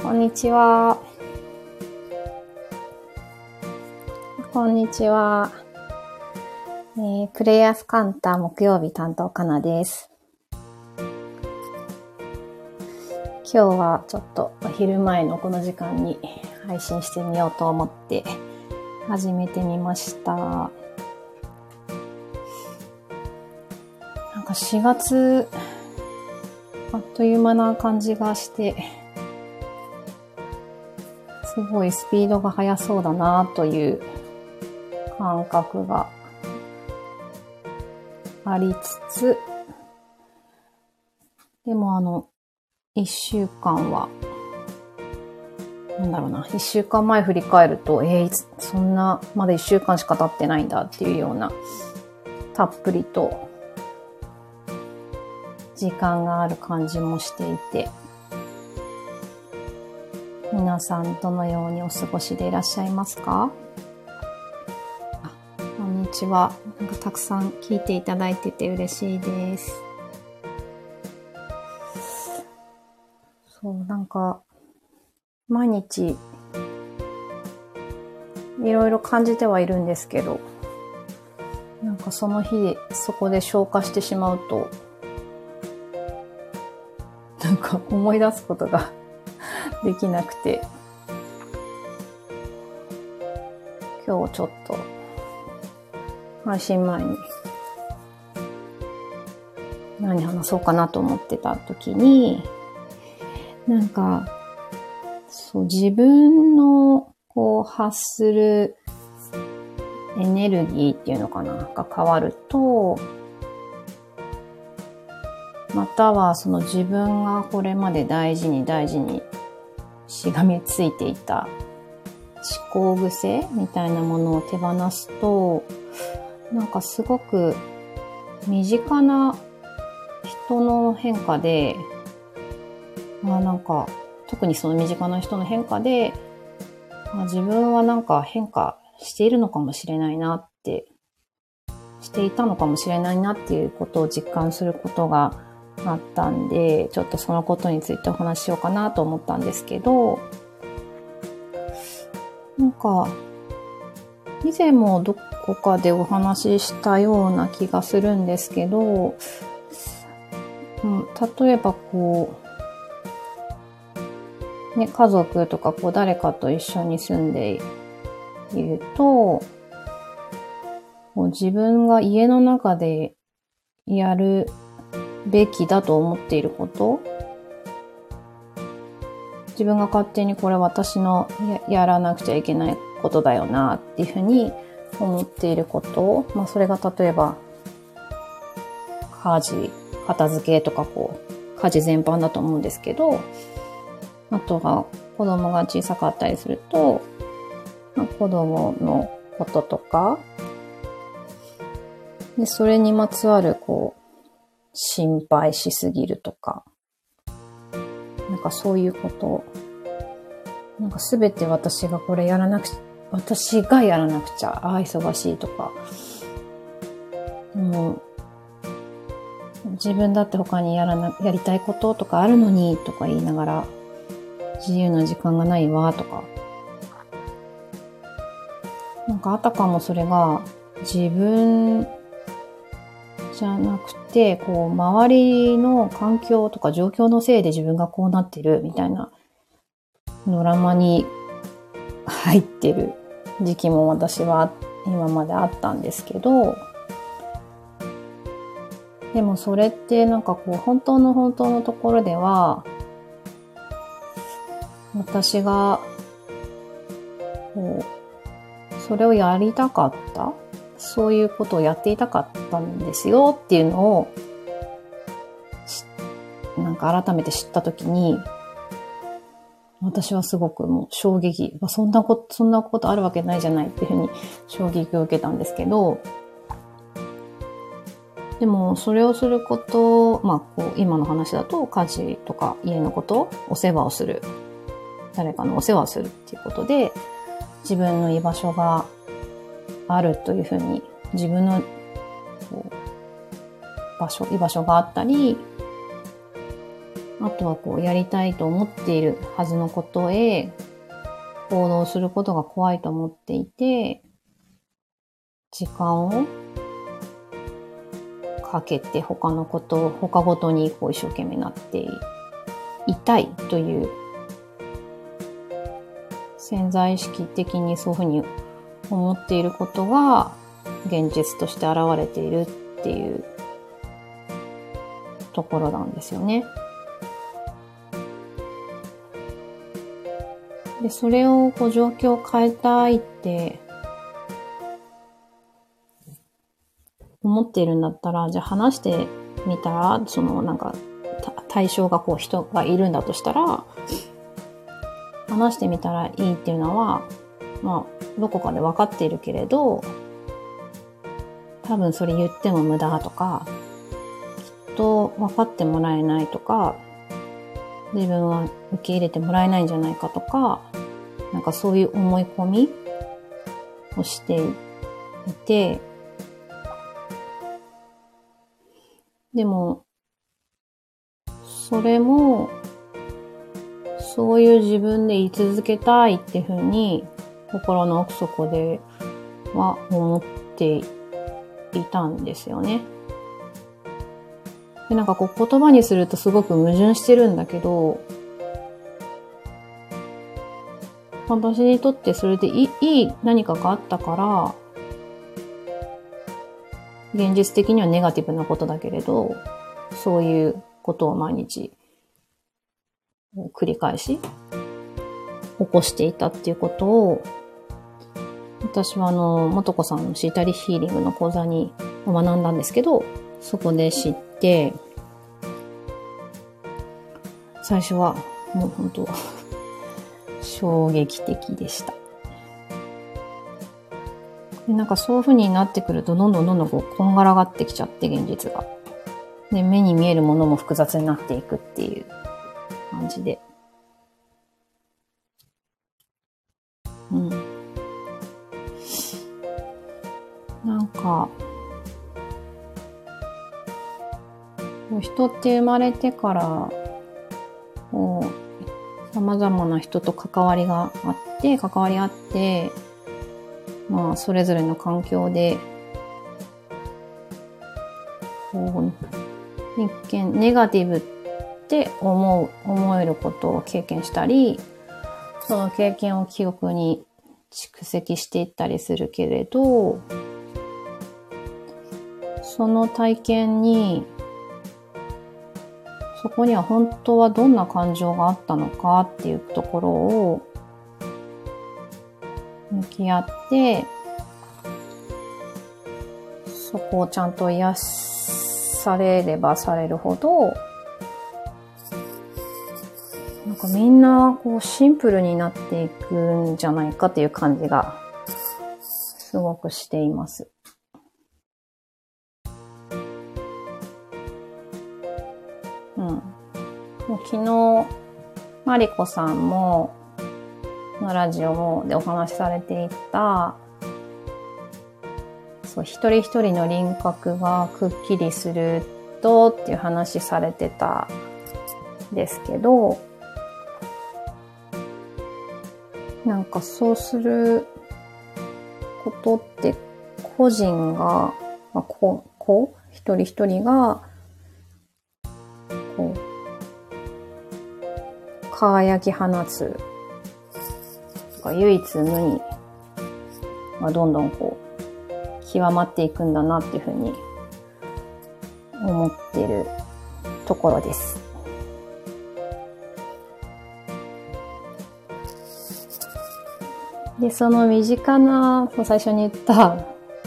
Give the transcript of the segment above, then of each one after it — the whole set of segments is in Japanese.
こんにちは。こんにちは。えー、プレイヤースカンター木曜日担当かなです。今日はちょっとお昼前のこの時間に配信してみようと思って始めてみました。なんか4月、あっという間な感じがして、すごいスピードが速そうだなという感覚がありつつ、でもあの、一週間は、なんだろうな、一週間前振り返ると、えー、いつそんな、まだ一週間しか経ってないんだっていうような、たっぷりと、時間がある感じもしていて、皆さんどのようにお過ごしでいらっしゃいますか？あこんにちは。なんかたくさん聞いていただいてて嬉しいです。そう、なんか、毎日、いろいろ感じてはいるんですけど、なんかその日、そこで消化してしまうと、なんか思い出すことができなくて、今日ちょっと、配信前に、何話そうかなと思ってた時に、なんか、そう、自分の、こう、発するエネルギーっていうのかなが変わると、またはその自分がこれまで大事に大事にしがみついていた。思考癖みたいなものを手放すと、なんかすごく身近な人の変化で、まあなんか特にその身近な人の変化で、まあ、自分はなんか変化しているのかもしれないなって、していたのかもしれないなっていうことを実感することがあったんで、ちょっとそのことについてお話ししようかなと思ったんですけど、なんか、以前もどこかでお話ししたような気がするんですけど、うん、例えばこう、ね、家族とかこう誰かと一緒に住んでいると、こう自分が家の中でやるべきだと思っていること？自分が勝手にこれ私のやらなくちゃいけないことだよなっていうふうに思っていること？まあそれが例えば家事、片付けとかこう家事全般だと思うんですけど、あとは子供が小さかったりすると、まあ、子供のこととか、で、それにまつわるこう心配しすぎるとか、なんかそういうこと、なんかすべて私がこれやらなくちゃ、私がやらなくちゃ、ああ、忙しいとか、もう、自分だって他にやらな、やりたいこととかあるのに、とか言いながら、自由な時間がないわ、とか。なんかあたかもそれが、自分じゃなくて、こう、周りの環境とか状況のせいで自分がこうなってるみたいなドラマに入ってる時期も私は今まであったんですけど、でもそれってなんかこう、本当の本当のところでは、私が、こう、それをやりたかったそういうことをやっていたかったんですよっていうのを、なんか改めて知ったときに、私はすごくもう衝撃、そんなこと、そんなことあるわけないじゃないっていうふうに衝撃を受けたんですけど、でもそれをすること、まあこう今の話だと家事とか家のこと、お世話をする。誰かのお世話をするっていうことで、自分の居場所があるというふうに自分の場所、居場所があったり、あとはこう、やりたいと思っているはずのことへ、行動することが怖いと思っていて、時間をかけて他のことを、他ごとにこう一生懸命なっていたいという潜在意識的にそういうふうに思っていることが現実として現れているっていうところなんですよね。で、それをこう状況を変えたいって思っているんだったら、じゃあ話してみたら、そのなんか対象がこう人がいるんだとしたら、話してみたらいいっていうのは、まあ、どこかで分かっているけれど、多分それ言っても無駄とか、きっと分かってもらえないとか、自分は受け入れてもらえないんじゃないかとか、なんかそういう思い込みをしていて、でも、それも、そういう自分で居続けたいっていうふうに、心の奥底では思っていたんですよね。で、なんかこう言葉にするとすごく矛盾してるんだけど、私にとってそれでいいい何かがあったから、現実的にはネガティブなことだけれど、そういうことを毎日繰り返し起こしていたっていうことを、私はあの、もとこさんのシータリヒーリングの講座に学んだんですけど、そこで知って、最初はもう本当衝撃的でした。でなんかそういう風になってくると、どんどんどんどんこう、こんがらがってきちゃって、現実が。で、目に見えるものも複雑になっていくっていう感じで。か、人って生まれてから、こう、様々な人と関わりがあって、関わりあって、まあ、それぞれの環境で、こう、一見、ネガティブって思う、思えることを経験したり、その経験を記憶に蓄積していったりするけれど、その体験に、そこには本当はどんな感情があったのかっていうところを向き合って、そこをちゃんと癒されればされるほどなん、かみんなこうシンプルになっていくんじゃないかっていう感じがすごくしています。昨日、マリコさんも、のラジオもでお話しされていた、そう、一人一人の輪郭がくっきりするとっていう話されてたですけど、なんかそうすることって個人が、まあ、こう、こう、一人一人が、輝き放つ、唯一無二がどんどんこう、極まっていくんだなっていうふうに思ってるところです。で、その身近な、最初に言った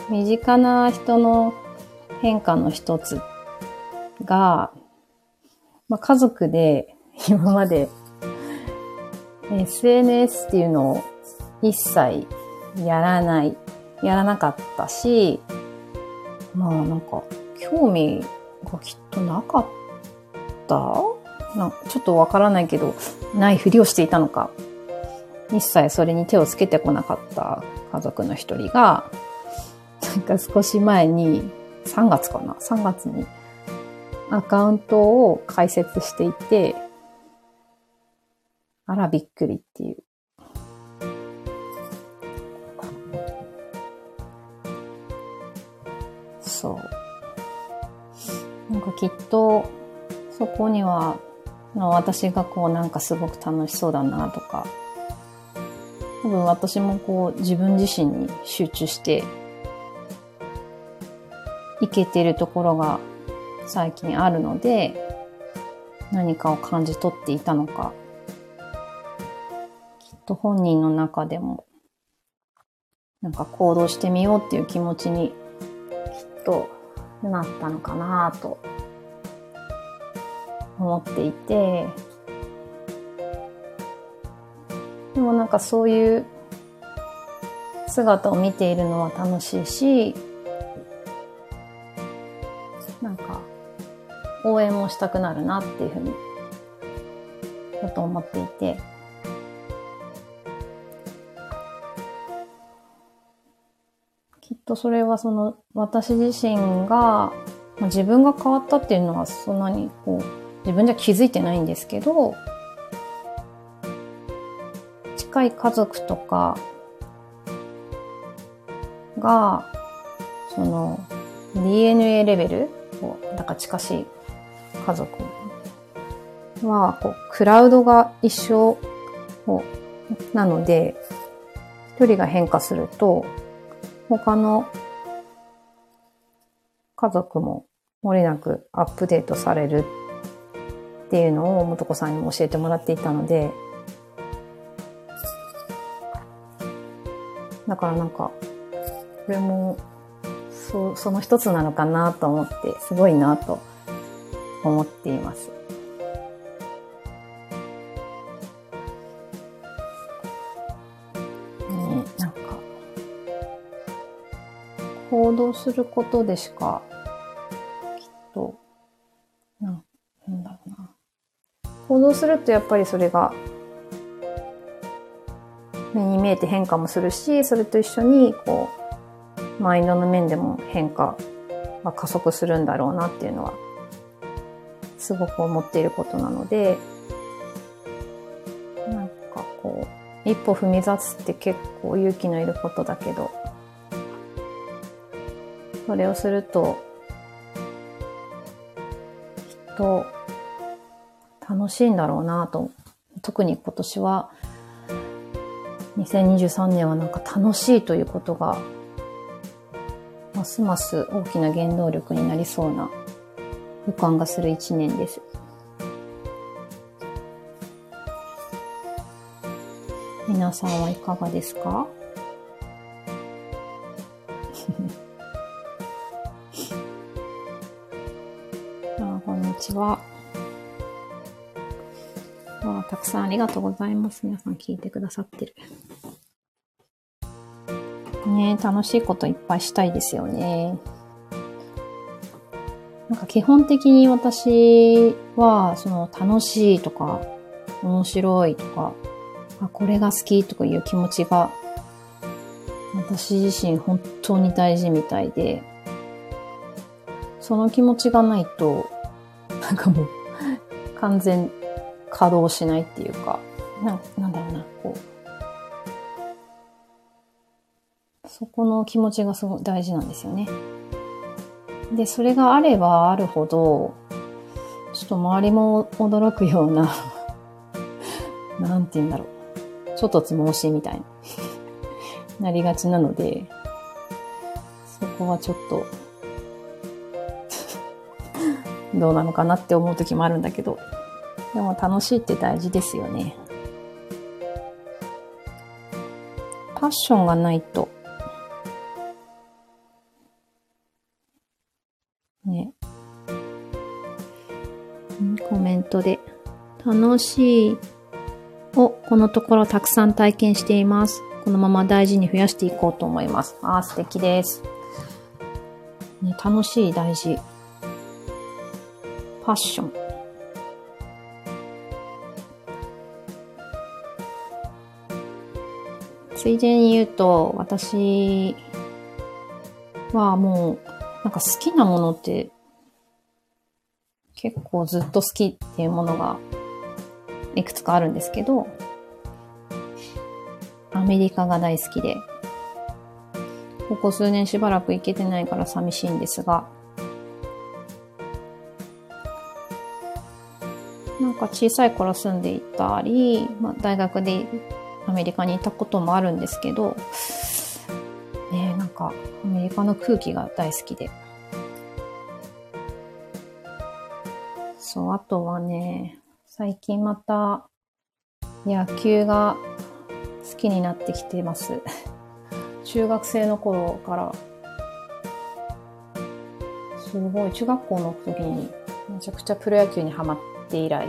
身近な人の変化の一つが、まあ、家族で今まで SNS っていうのを一切やらない、やらなかったし、まあなんか興味がきっとなかった？なちょっとわからないけど、ないふりをしていたのか一切それに手をつけてこなかった家族の一人が、なんか少し前に、3月かな ?3 月に、アカウントを開設していて、あらびっくりっていう。そう。なんかきっと、そこには、私がこうなんかすごく楽しそうだなとか、多分私もこう自分自身に集中していけてるところが最近あるので何かを感じ取っていたのかと本人の中でもなんか行動してみようっていう気持ちにきっとなったのかなと思っていて。でもなんかそういう姿を見ているのは楽しいし、なんか応援もしたくなるなっていうふうに、ちょっと思っていて、とそれはその私自身が、まあ、自分が変わったっていうのはそんなにこう自分じゃ気づいてないんですけど、近い家族とかが、その DNA レベルだから近しい家族は、こう、クラウドが一緒なので、一人が変化すると、他の家族も漏れなくアップデートされるっていうのを元子さんにも教えてもらっていたので、だからなんか、これも、そその一つなのかなと思って、すごいなと思っています。行動することでしか、きっと、ななんだろうな。行動するとやっぱりそれが目に見えて変化もするし、それと一緒に、こう、マインドの面でも変化が加速するんだろうなっていうのは、すごく思っていることなので、なんかこう、一歩踏み出すって結構勇気のいることだけど、それをすると、きっと楽しいんだろうなと、特に今年は2023年はなんか楽しいということが、ますます大きな原動力になりそうな予感がする一年です。皆さんはいかがですか？こんにちは。あたくさんありがとうございます。皆さん聞いてくださってる。ね楽しいこといっぱいしたいですよね。なんか基本的に私は、その楽しいとか、面白いとか、あ、これが好きとかいう気持ちが、私自身本当に大事みたいで、その気持ちがないと、なんかもう、完全稼働しないっていうか、ななんだろうな、こう、そこの気持ちがすごい大事なんですよね。で、それがあればあるほど、ちょっと周りも驚くような なんて言うんだろう。ちょっとつもしみたいななりがちなので、そこはちょっとどうなのかなって思う時もあるんだけど、でも楽しいって大事ですよね。パッションがないとねコメントで、楽しいをこのところたくさん体験しています。このまま大事に増やしていこうと思います。ああ、素敵です。ね、楽しい、大事。パッション。ついでに言うと、私はもう、なんか好きなものって結構ずっと好きっていうものがいくつかあるんですけど、アメリカが大好きで、ここ数年しばらく行けてないから寂しいんですが、んか小さい頃住んでいたり、まあ、大学でアメリカにいたこともあるんですけど、ねなんかアメリカの空気が大好きで。そう、あとはね、最近また野球が好きになってきてます。中学生の頃から、すごい中学校の時にめちゃくちゃプロ野球にハマってて以来、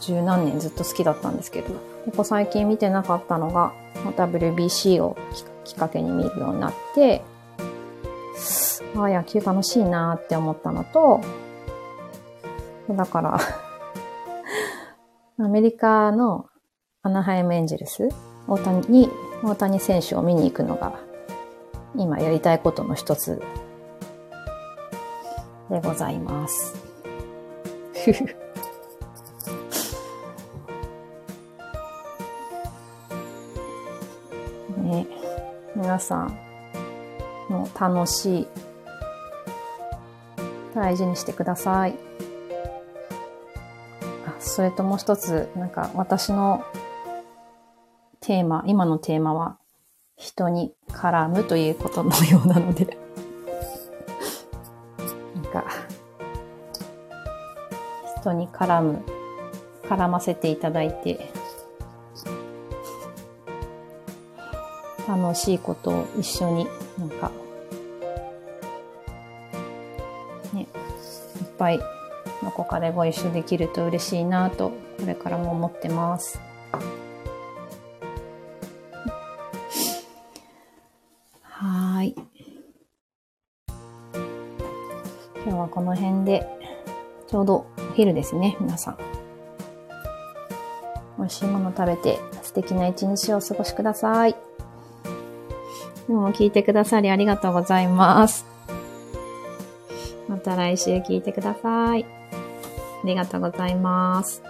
十何年ずっと好きだったんですけど、ここ最近見てなかったのが、WBC をきっかけに見るようになって、ああ、野球楽しいなって思ったのと、だから アメリカのアナハイムエンジェルス、大谷に、大谷選手を見に行くのが、今やりたいことの一つでございます。ね、皆さんの楽しい、大事にしてください。それともう一つ、なんか私のテーマ、今のテーマは人に絡むということのようなので人に絡む、絡ませていただいて、楽しいことを一緒になんか、ね、いっぱいどこかでご一緒できると嬉しいなと、これからも思ってます。はい。今日はこの辺で、ちょうど昼ですね、皆さん。美味しいもの食べて素敵な一日をお過ごしください。今日も聞いてくださりありがとうございます。また来週聞いてください。ありがとうございます。